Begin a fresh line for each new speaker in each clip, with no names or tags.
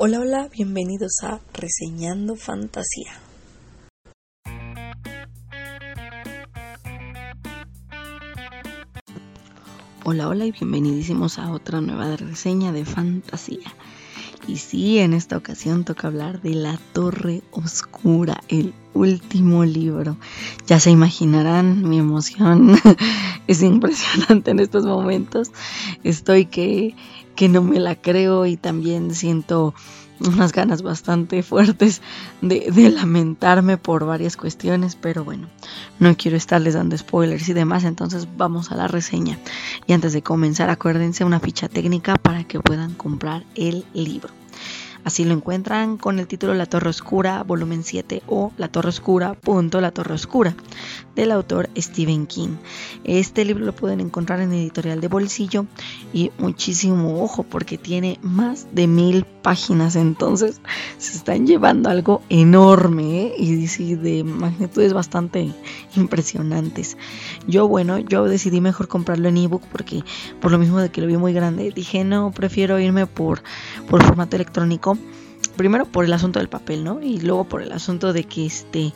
Hola, hola, bienvenidos a Reseñando Fantasía. Hola, hola y bienvenidísimos a otra nueva reseña de fantasía. Y sí, en esta ocasión toca hablar de La Torre Oscura, el último libro. Ya se imaginarán mi emoción. es impresionante en estos momentos. Estoy que, que no me la creo y también siento unas ganas bastante fuertes de, de, lamentarme por varias cuestiones, pero bueno, no quiero estarles dando spoilers y demás, entonces vamos a la reseña. Y antes de comenzar, acuérdense una ficha técnica para que puedan comprar el libro. Así lo encuentran con el título La Torre Oscura, volumen 7 o La Torre Oscura, punto La Torre Oscura, del autor Stephen King. Este libro lo pueden encontrar en editorial de bolsillo y muchísimo ojo porque tiene más de mil páginas, entonces se están llevando algo enorme ¿eh? y de magnitudes bastante impresionantes. Yo, bueno, yo decidí mejor comprarlo en ebook porque por lo mismo de que lo vi muy grande, dije no, prefiero irme por, por formato electrónico primero por el asunto del papel, ¿no? Y luego por el asunto de que este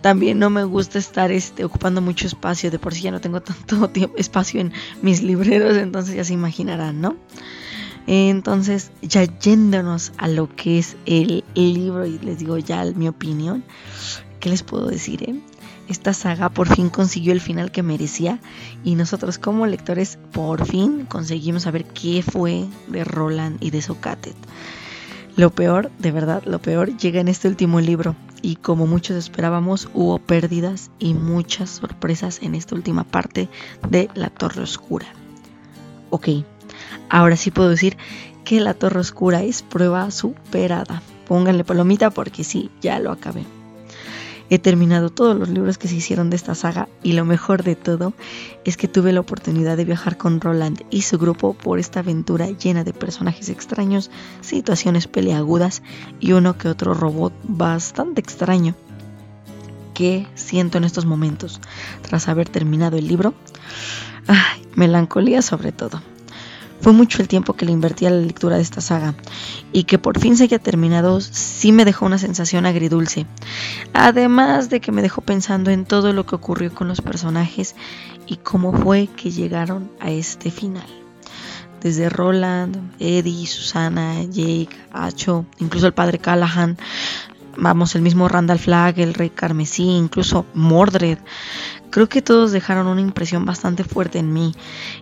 también no me gusta estar este ocupando mucho espacio, de por sí ya no tengo tanto tiempo, espacio en mis libreros, entonces ya se imaginarán, ¿no? Entonces, ya yéndonos a lo que es el, libro y les digo ya mi opinión, ¿qué les puedo decir? Eh? Esta saga por fin consiguió el final que merecía y nosotros como lectores por fin conseguimos saber qué fue de Roland y de Socatet. Lo peor, de verdad, lo peor llega en este último libro y como muchos esperábamos hubo pérdidas y muchas sorpresas en esta última parte de La Torre Oscura. Ok, ahora sí puedo decir que La Torre Oscura es prueba superada. Pónganle palomita porque sí, ya lo acabé. He terminado todos los libros que se hicieron de esta saga y lo mejor de todo es que tuve la oportunidad de viajar con Roland y su grupo por esta aventura llena de personajes extraños, situaciones peleagudas y uno que otro robot bastante extraño. ¿Qué siento en estos momentos tras haber terminado el libro? Ay, melancolía sobre todo. Fue mucho el tiempo que le invertí a la lectura de esta saga y que por fin se haya terminado sí me dejó una sensación agridulce. Además de que me dejó pensando en todo lo que ocurrió con los personajes y cómo fue que llegaron a este final. Desde Roland, Eddie, Susana, Jake, Acho, incluso el padre Callahan, vamos, el mismo Randall Flagg, el rey Carmesí, incluso Mordred. Creo que todos dejaron una impresión bastante fuerte en mí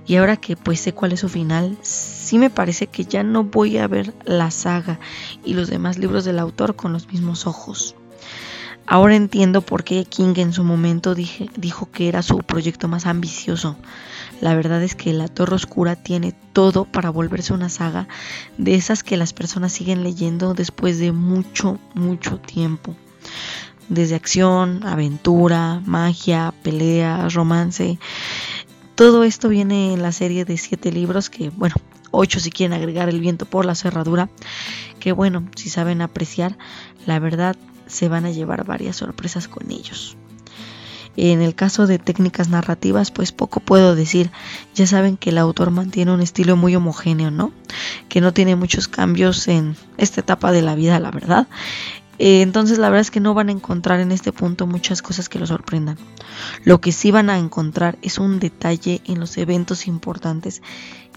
y ahora que pues sé cuál es su final, sí me parece que ya no voy a ver la saga y los demás libros del autor con los mismos ojos. Ahora entiendo por qué King en su momento dijo que era su proyecto más ambicioso. La verdad es que La Torre Oscura tiene todo para volverse una saga de esas que las personas siguen leyendo después de mucho, mucho tiempo desde acción, aventura, magia, peleas, romance. Todo esto viene en la serie de siete libros que, bueno, ocho si quieren agregar el viento por la cerradura, que bueno, si saben apreciar, la verdad se van a llevar varias sorpresas con ellos. En el caso de técnicas narrativas, pues poco puedo decir. Ya saben que el autor mantiene un estilo muy homogéneo, ¿no? Que no tiene muchos cambios en esta etapa de la vida, la verdad. Eh, entonces la verdad es que no van a encontrar en este punto muchas cosas que los sorprendan. Lo que sí van a encontrar es un detalle en los eventos importantes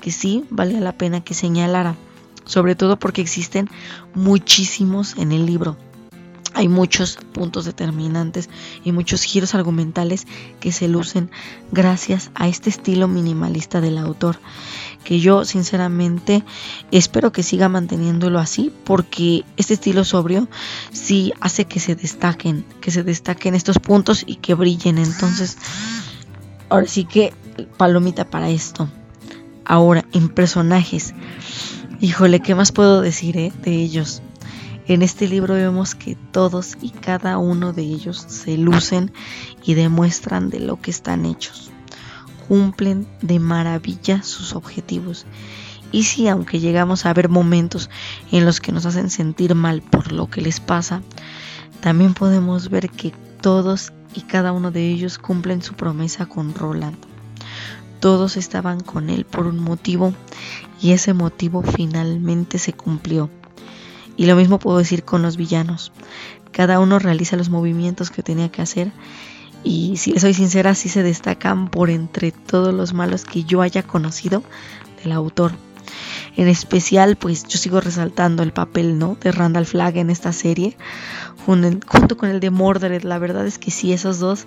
que sí vale la pena que señalara, sobre todo porque existen muchísimos en el libro hay muchos puntos determinantes y muchos giros argumentales que se lucen gracias a este estilo minimalista del autor que yo sinceramente espero que siga manteniéndolo así porque este estilo sobrio sí hace que se destaquen que se destaquen estos puntos y que brillen. Entonces ahora sí que palomita para esto. Ahora en personajes. Híjole qué más puedo decir eh, de ellos en este libro vemos que todos y cada uno de ellos se lucen y demuestran de lo que están hechos. Cumplen de maravilla sus objetivos. Y si aunque llegamos a ver momentos en los que nos hacen sentir mal por lo que les pasa, también podemos ver que todos y cada uno de ellos cumplen su promesa con Roland. Todos estaban con él por un motivo y ese motivo finalmente se cumplió Y lo mismo puedo decir con los villanos. Cada uno realiza los movimientos que tenía que hacer y si soy sincera, sí se destacan por entre todos los malos que yo haya conocido del autor. En especial, pues yo sigo resaltando el papel, ¿no? De Randall Flagg en esta serie, junto con el de Mordred. La verdad es que sí, esos dos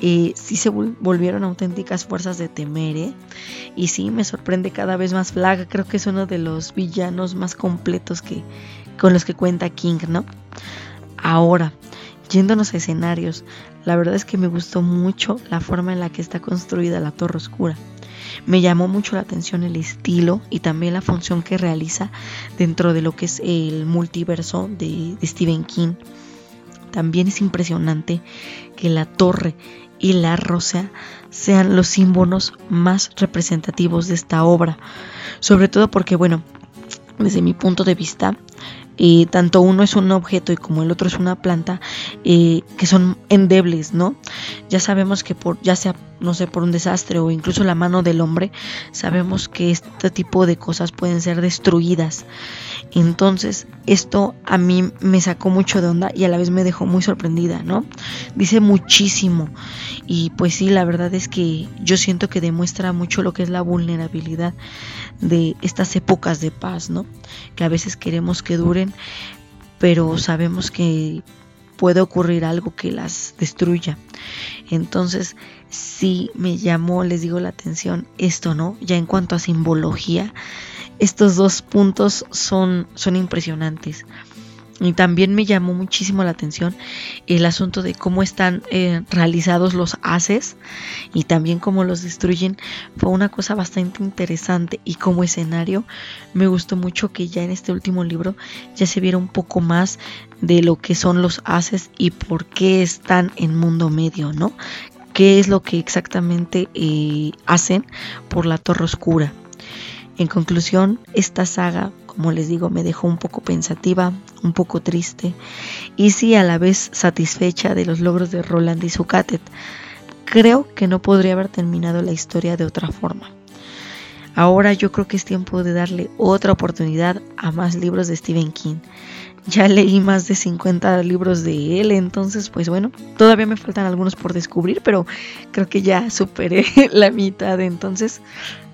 eh, sí se volvieron auténticas fuerzas de temer, ¿eh? Y sí, me sorprende cada vez más Flagg. Creo que es uno de los villanos más completos que, con los que cuenta King, ¿no? Ahora, yéndonos a escenarios, la verdad es que me gustó mucho la forma en la que está construida la Torre Oscura. Me llamó mucho la atención el estilo y también la función que realiza dentro de lo que es el multiverso de, Stephen King. También es impresionante que la torre y la rosa sean los símbolos más representativos de esta obra. Sobre todo porque, bueno, desde mi punto de vista, eh, tanto uno es un objeto y como el otro es una planta, eh, que son endebles, ¿no? Ya sabemos que por, ya sea, no sé, por un desastre o incluso la mano del hombre, sabemos que este tipo de cosas pueden ser destruidas. Entonces, esto a mí me sacó mucho de onda y a la vez me dejó muy sorprendida, ¿no? Dice muchísimo. Y pues sí, la verdad es que yo siento que demuestra mucho lo que es la vulnerabilidad de estas épocas de paz, ¿no? Que a veces queremos que duren, pero sabemos que puede ocurrir algo que las destruya. Entonces, sí me llamó, les digo, la atención esto, ¿no? Ya en cuanto a simbología, estos dos puntos son, son impresionantes. Y también me llamó muchísimo la atención el asunto de cómo están eh, realizados los haces y también cómo los destruyen. Fue una cosa bastante interesante y como escenario me gustó mucho que ya en este último libro ya se viera un poco más de lo que son los haces y por qué están en mundo medio, ¿no? ¿Qué es lo que exactamente eh, hacen por la Torre Oscura? En conclusión, esta saga, como les digo, me dejó un poco pensativa, un poco triste y sí a la vez satisfecha de los logros de Roland y su Zucatet. Creo que no podría haber terminado la historia de otra forma. Ahora yo creo que es tiempo de darle otra oportunidad a más libros de Stephen King. Ya leí más de 50 libros de él, entonces pues bueno, todavía me faltan algunos por descubrir, pero creo que ya superé la mitad, entonces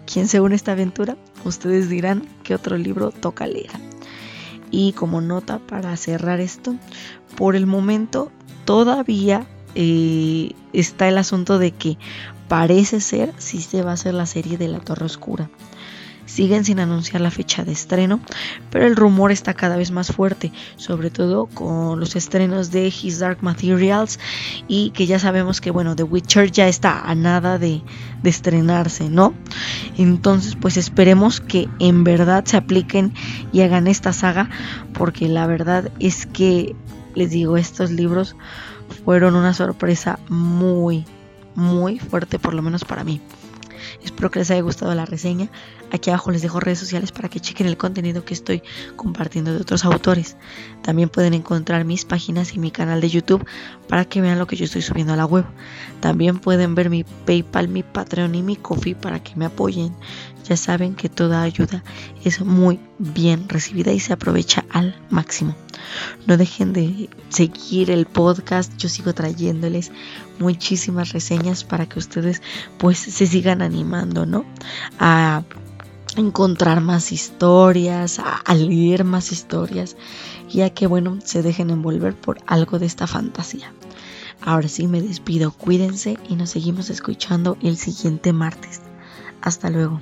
quien se une a esta aventura, ustedes dirán qué otro libro toca leer. Y como nota para cerrar esto, por el momento todavía eh, está el asunto de que parece ser si se va a hacer la serie de la Torre Oscura. Siguen sin anunciar la fecha de estreno, pero el rumor está cada vez más fuerte, sobre todo con los estrenos de His Dark Materials y que ya sabemos que bueno, The Witcher ya está a nada de, de estrenarse, ¿no? Entonces, pues esperemos que en verdad se apliquen y hagan esta saga, porque la verdad es que les digo, estos libros fueron una sorpresa muy, muy fuerte, por lo menos para mí. Espero que les haya gustado la reseña. Aquí abajo les dejo redes sociales para que chequen el contenido que estoy compartiendo de otros autores. También pueden encontrar mis páginas y mi canal de YouTube para que vean lo que yo estoy subiendo a la web. También pueden ver mi PayPal, mi Patreon y mi Coffee para que me apoyen. Ya saben que toda ayuda es muy bien recibida y se aprovecha al máximo. No dejen de seguir el podcast, yo sigo trayéndoles muchísimas reseñas para que ustedes pues se sigan animando, ¿no? A encontrar más historias, a, leer más historias y a que bueno, se dejen envolver por algo de esta fantasía. Ahora sí me despido, cuídense y nos seguimos escuchando el siguiente martes. Hasta luego.